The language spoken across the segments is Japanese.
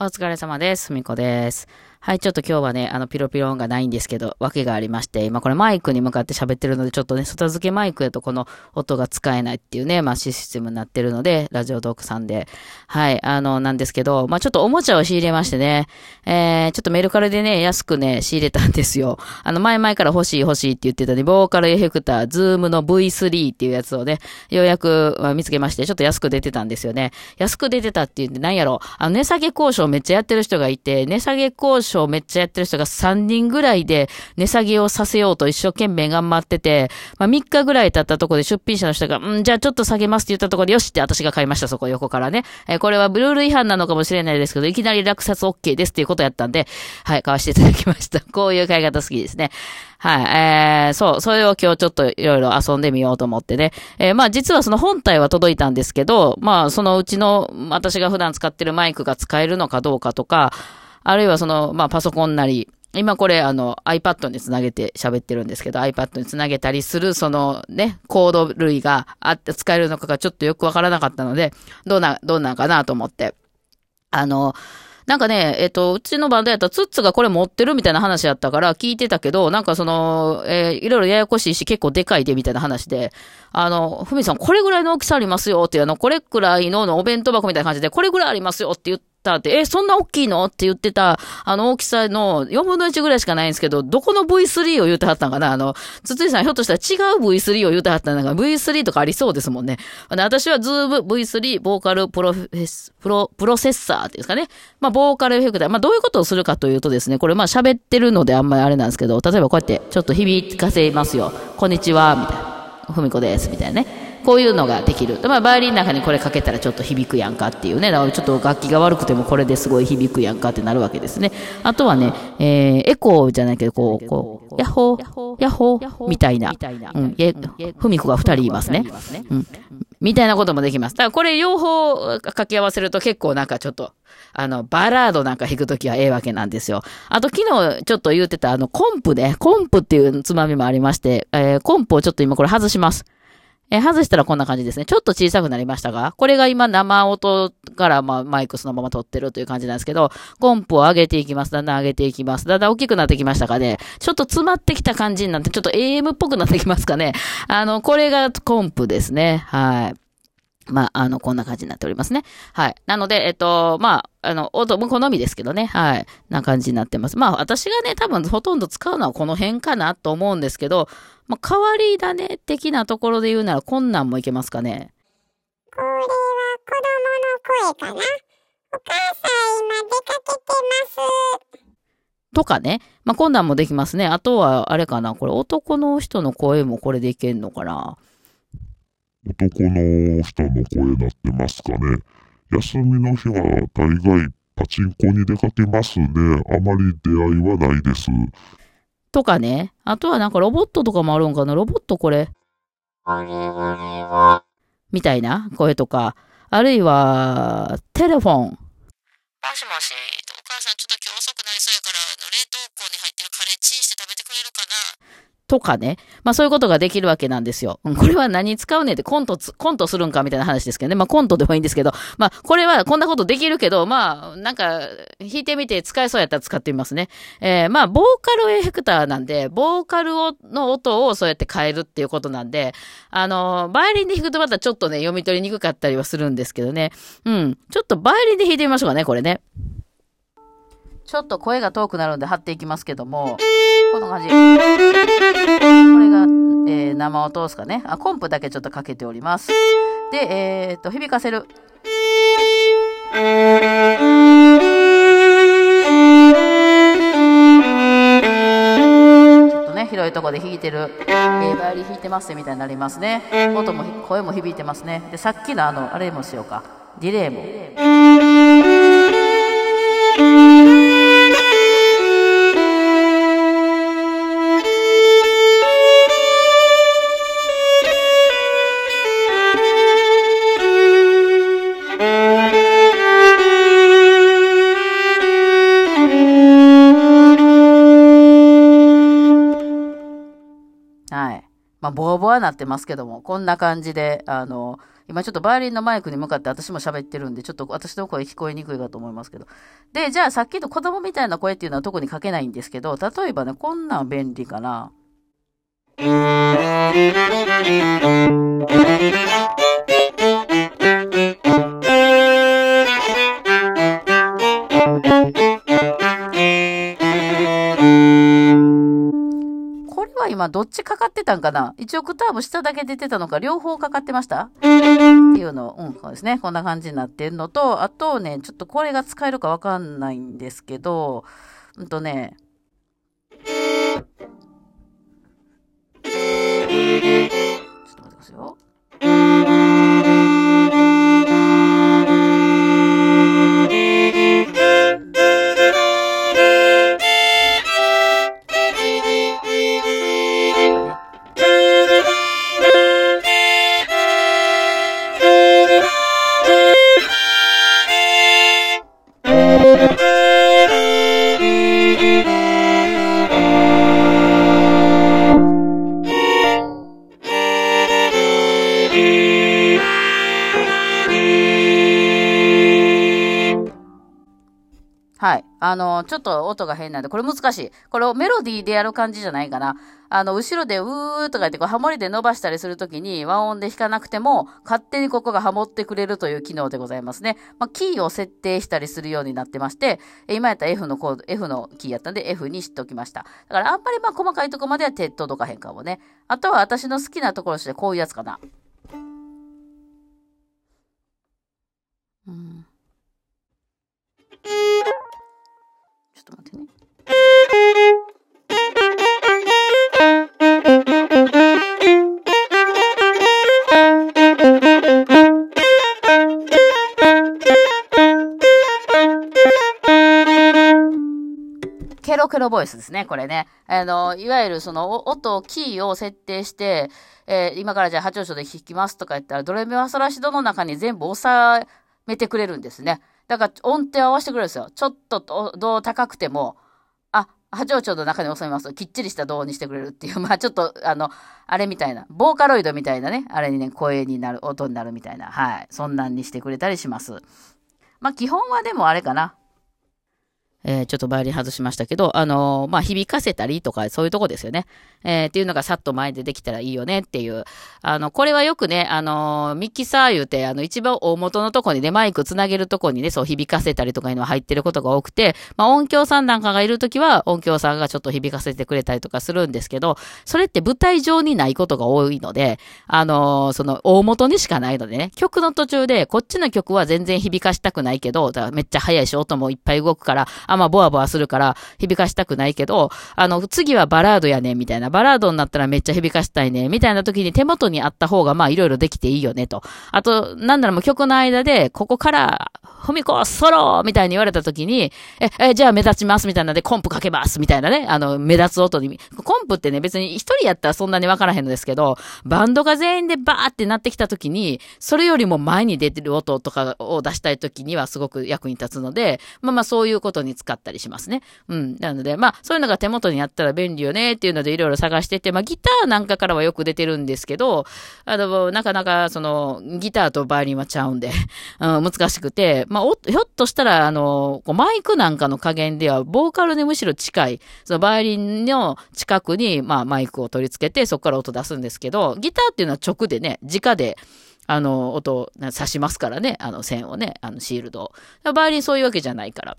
お疲れ様です。すみこです。はい、ちょっと今日はね、あの、ピロピロンがないんですけど、訳がありまして、今これマイクに向かって喋ってるので、ちょっとね、外付けマイクやとこの音が使えないっていうね、まあシステムになってるので、ラジオトークさんで。はい、あの、なんですけど、まあちょっとおもちゃを仕入れましてね、えー、ちょっとメルカリでね、安くね、仕入れたんですよ。あの、前々から欲しい欲しいって言ってたね、ボーカルエフェクター、ズームの V3 っていうやつをね、ようやくまあ見つけまして、ちょっと安く出てたんですよね。安く出てたって言って、なんやろ、あの、値下げ交渉めっちゃやってる人がいて、値下げ交渉めっちゃやってる人が3人ぐらいで値下げをさせようと一生懸命頑張ってて、まあ3日ぐらい経ったところで出品者の人が、うん、じゃあちょっと下げますって言ったところで、よしって私が買いました、そこ横からね。えーこれはブルール違反なのかもしれないですけど、いきなり落札 OK ですっていうことやったんで、はい、買わせていただきました。こういう買い方好きですね。はい、えー、そう、それを今日ちょっといろいろ遊んでみようと思ってね。えーまあ実はその本体は届いたんですけど、まあそのうちの私が普段使ってるマイクが使えるのかどうかとか、あるいはその、まあパソコンなり、今これあの iPad につなげて喋ってるんですけど iPad につなげたりするそのね、コード類があって使えるのかがちょっとよくわからなかったので、どうな、どうなんかなと思って。あの、なんかね、えっ、と、うちのバンドやったらツッツがこれ持ってるみたいな話やったから聞いてたけど、なんかその、えーいろいろややこしいし結構でかいでみたいな話で、あの、ふみさんこれぐらいの大きさありますよっていうあの、これくらいののお弁当箱みたいな感じで、これぐらいありますよって言ってたって、え、そんな大きいの？って言ってた、あの大きさの4分の1ぐらいしかないんですけど、どこの V3 を言ってはったんかな？あの、つついさんひょっとしたら違う V3 を言ってはったんだから V3 とかありそうですもんね。で私はズーム V3 ボーカルプロフェス、プロ、プロセッサーっていうんですかね。まあ、ボーカルエフェクター。まあ、どういうことをするかというとですね、これまあ喋ってるのであんまりあれなんですけど、例えばこうやってちょっと響かせますよ。こんにちは、みたいな。ふみこです、みたいなね。こういうのができる。まあ、バイオリンの中にこれかけたらちょっと響くやんかっていうね。だからちょっと楽器が悪くてもこれですごい響くやんかってなるわけですね。あとはね、えー、エコーじゃないけど、こう、こう、ヤッホー、ヤッホー、みたいな。うん、え、ふみこが二人いますね。うん。みたいなこともできます。だからこれ両方掛け合わせると結構なんかちょっと、あの、バラードなんか弾くときはええわけなんですよ。あと昨日ちょっと言ってたあの、コンプね、コンプっていうつまみもありまして、えーコンプをちょっと今これ外します。え外したらこんな感じですね。ちょっと小さくなりましたが、これが今生音から、まあ、マイクそのまま撮ってるという感じなんですけど、コンプを上げていきます。だんだん上げていきます。だんだん大きくなってきましたかね。ちょっと詰まってきた感じになって、ちょっと AM っぽくなってきますかね。あの、これがコンプですね。はい。まあ、あの、こんな感じになっておりますね。はい。なので、えっと、まあ、あの、音も好みですけどね。はい。な感じになってます。まあ、私がね、多分ほとんど使うのはこの辺かなと思うんですけど、まあ、変わり種的なところで言うなら、こんなんもいけますかね。これは子供の声かなお母さん今出かけてます。とかね。まあ、こんなんもできますね。あとは、あれかな。これ、男の人の声もこれでいけんのかな。男の人の声なってますかね。休みの日は大概パチンコに出かけますね。あまり出会いはないです。とかね。あとはなんかロボットとかもあるんかな。ロボットこれ。みたいな声とか。あるいは、テレフォン。もしもし、お母さんちょっと今日遅くなりそうやから、冷凍庫に入ってるカレーチンして食べてくれるかなとかね。まあそういうことができるわけなんですよ。うんこれは何使うねってコント、コントするんかみたいな話ですけどね。まあコントでもいいんですけど、まあこれはこんなことできるけど、まあなんか弾いてみて使えそうやったら使ってみますね。えーまあボーカルエフェクターなんで、ボーカルをの音をそうやって変えるっていうことなんで、あの、バイオリンで弾くとまたちょっとね、読み取りにくかったりはするんですけどね。うん。ちょっとバイオリンで弾いてみましょうかね、これね。ちょっと声が遠くなるんで貼っていきますけども、こんな感じ。これが、えー生音ですかね。あ、コンプだけちょっとかけております。で、えーっと、響かせる。ちょっとね、広いとこで弾いてる。えーバイオリン弾いてますみたいになりますね。音も、声も響いてますね。で、さっきのあの、あれもしようか。ディレイも。はい。まあ、ボワボワなってますけども、こんな感じで、あの、今ちょっとバイオリンのマイクに向かって私も喋ってるんで、ちょっと私の声聞こえにくいかと思いますけど。で、じゃあさっきの子供みたいな声っていうのは特にかけないんですけど、例えばね、こんなん便利かな。今どっちかかってたんかな？一応オクターブ下だけ出てたのか？両方かかってました？っていうのを、うん、そうですね。こんな感じになってるのと、あとね、ちょっとこれが使えるかわかんないんですけど、うんとね、あの、ちょっと音が変なんで、これ難しい。これをメロディーでやる感じじゃないかな。あの、後ろでうーとか言って、こう、ハモリで伸ばしたりするときに、和音で弾かなくても、勝手にここがハモってくれるという機能でございますね。まあ、キーを設定したりするようになってまして、今やった F のコード、F のキーやったんで F にしておきました。だからあんまりまあ細かいとこまでは手届かへんかもね。あとは私の好きなところとしてこういうやつかな。うん。ロケロボイスですね、これね。あの、いわゆるその音、キーを設定して、えー今からじゃあ八丁章で弾きますとか言ったら、ドレミファソラシドの中に全部収めてくれるんですね。だから音程を合わせてくれるんですよ。ちょっとどう高くても、あ、波長長の中に収めますと、きっちりした銅にしてくれるっていう、まあちょっと、あの、あれみたいな、ボーカロイドみたいなね、あれにね、声になる、音になるみたいな、はい。そんなんにしてくれたりします。まあ基本はでもあれかな。えーちょっとバイオリン外しましたけど、あのーまあ、響かせたりとか、そういうとこですよね。えーっていうのがさっと前でできたらいいよねっていう。あの、これはよくね、あのーミキサー言うて、あの、一番大元のとこにね、マイクつなげるとこにね、そう響かせたりとかいうのが入ってることが多くて、まあ、音響さんなんかがいるときは、音響さんがちょっと響かせてくれたりとかするんですけど、それって舞台上にないことが多いので、あのその、大元にしかないのでね、曲の途中で、こっちの曲は全然響かしたくないけど、だからめっちゃ速いし、音もいっぱい動くから、あ、まあ、ボワボワするから、響かしたくないけど、あの、次はバラードやね、みたいな、バラードになったらめっちゃ響かしたいね、みたいな時に手元にあった方が、まあ、いろいろできていいよね、と。あと、なんならもう曲の間で、ここから、ふみこ、ソロみたいに言われた時に、え、え、じゃあ目立ちますみたいなので、コンプかけますみたいなね、あの、目立つ音に。コンプってね、別に一人やったらそんなにわからへんのですけど、バンドが全員でバーってなってきた時に、それよりも前に出てる音とかを出したい時にはすごく役に立つので、まあまあそういうことに使ったりしますね。うん。なので、まあそういうのが手元にあったら便利よねっていうのでいろいろ探してて、まあギターなんかからはよく出てるんですけど、あの、なかなかその、ギターとバイオリンはちゃうんで、うん、難しくて、まあひょっとしたら、あの、こうマイクなんかの加減では、ボーカルにむしろ近い、そのバイオリンの近くに、まあマイクを取り付けて、そこから音出すんですけど、ギターっていうのは直でね、直で、あの、音を刺しますからね、あの線をね、あのシールドを。バイオリンそういうわけじゃないから。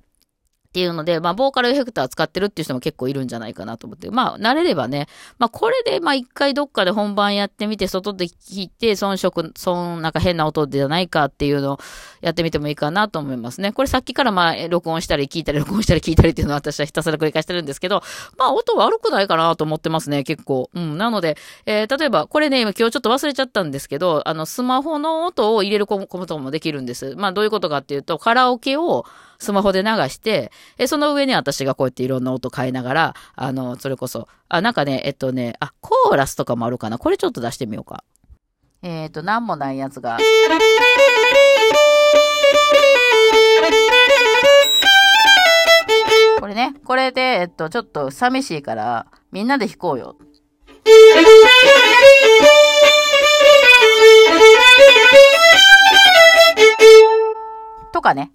っていうので、まあ、ボーカルエフェクター使ってるっていう人も結構いるんじゃないかなと思って。まあ、慣れればね、まあ、これで、まあ、一回どっかで本番やってみて、外で聞いて、遜色、そん、なんか変な音じゃないかっていうのをやってみてもいいかなと思いますね。これさっきからまあ、録音したり聞いたり、録音したり聞いたりっていうのは私はひたすら繰り返してるんですけど、まあ、音悪くないかなと思ってますね、結構。うん。なので、えー例えば、これね、今今日ちょっと忘れちゃったんですけど、あの、スマホの音を入れることもできるんです。まあ、どういうことかっていうと、カラオケをスマホで流して、え、その上に私がこうやっていろんな音変えながら、あの、それこそ、あ、なんかね、えっとね、あ、コーラスとかもあるかな。これちょっと出してみようか。えっ、と、なんもないやつが。これね、これで、えっと、ちょっと寂しいから、みんなで弾こうよ。とかね。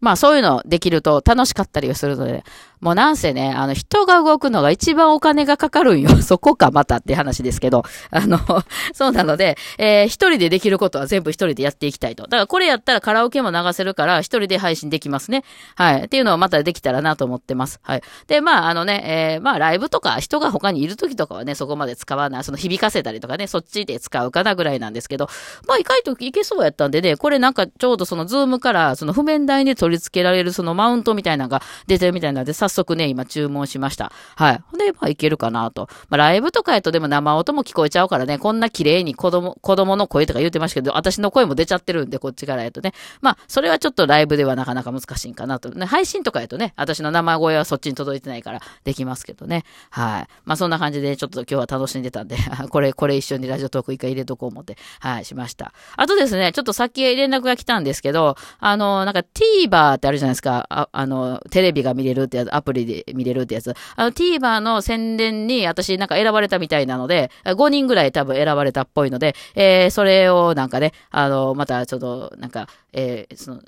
まあそういうのできると楽しかったりするので、もうなんせね、あの人が動くのが一番お金がかかるんよ。そこかまたって話ですけど。あの、そうなので、えー一人でできることは全部一人でやっていきたいと。だからこれやったらカラオケも流せるから一人で配信できますね。はい。っていうのをまたできたらなと思ってます。はい。で、まああのね、えーまあライブとか人が他にいる時とかはね、そこまで使わない。その響かせたりとかね、そっちで使うかなぐらいなんですけど、まあ意外といけそうやったんでね、これなんかちょうどそのズームからその譜面台に取り付けられるそのマウントみたいなのが出てるみたいなので、早速ね、今注文しました。はい。ほんで、まあいけるかなと。まあライブとかやとでも生音も聞こえちゃうからね、こんな綺麗に子供、子供の声とか言ってましたけど、私の声も出ちゃってるんで、こっちからやとね。まあ、それはちょっとライブではなかなか難しいんかなと。ね、配信とかやとね、私の生声はそっちに届いてないからできますけどね。はい。まあそんな感じでちょっと今日は楽しんでたんで、これ、これ一緒にラジオトーク一回入れとこう思って、はい、しました。あとですね、ちょっとさっき連絡が来たんですけど、あの、なんか TVer ってあるじゃないですか。ああの、テレビが見れるってやつ、アプリで見れるってやつ。あの TVer の宣伝に私なんか選ばれたみたいなので、5人ぐらい多分選ばれたっぽいので、えー、それをなんかね、あの、またちょっと、なんか、えー、その、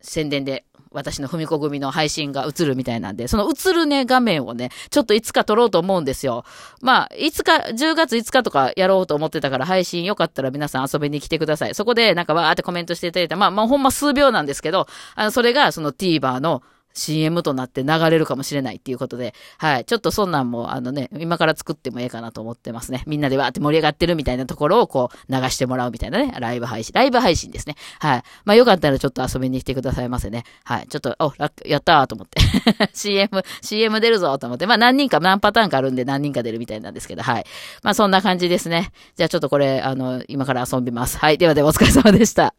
宣伝で、私の踏み子組の配信が映るみたいなんで、その映るね、画面をね、ちょっといつか撮ろうと思うんですよ。まあ、いつか、10月5日とかやろうと思ってたから、配信よかったら皆さん遊びに来てください。そこで、なんかわーってコメントしていただいたまあ、まあ、ほんま数秒なんですけど、あの、それがその TVer の CM となって流れるかもしれないっていうことで、はい。ちょっとそんなんも、あのね、今から作ってもええかなと思ってますね。みんなでわーって盛り上がってるみたいなところをこう流してもらうみたいなね、ライブ配信。ライブ配信ですね。はい。まあよかったらちょっと遊びに来てくださいませね。はい。ちょっと、お、やったーと思って。CM、CM 出るぞと思って。まあ何人か、何パターンかあるんで何人か出るみたいなんですけど、はい。まあそんな感じですね。じゃあちょっとこれ、あの、今から遊びます。はい。ではではお疲れ様でした。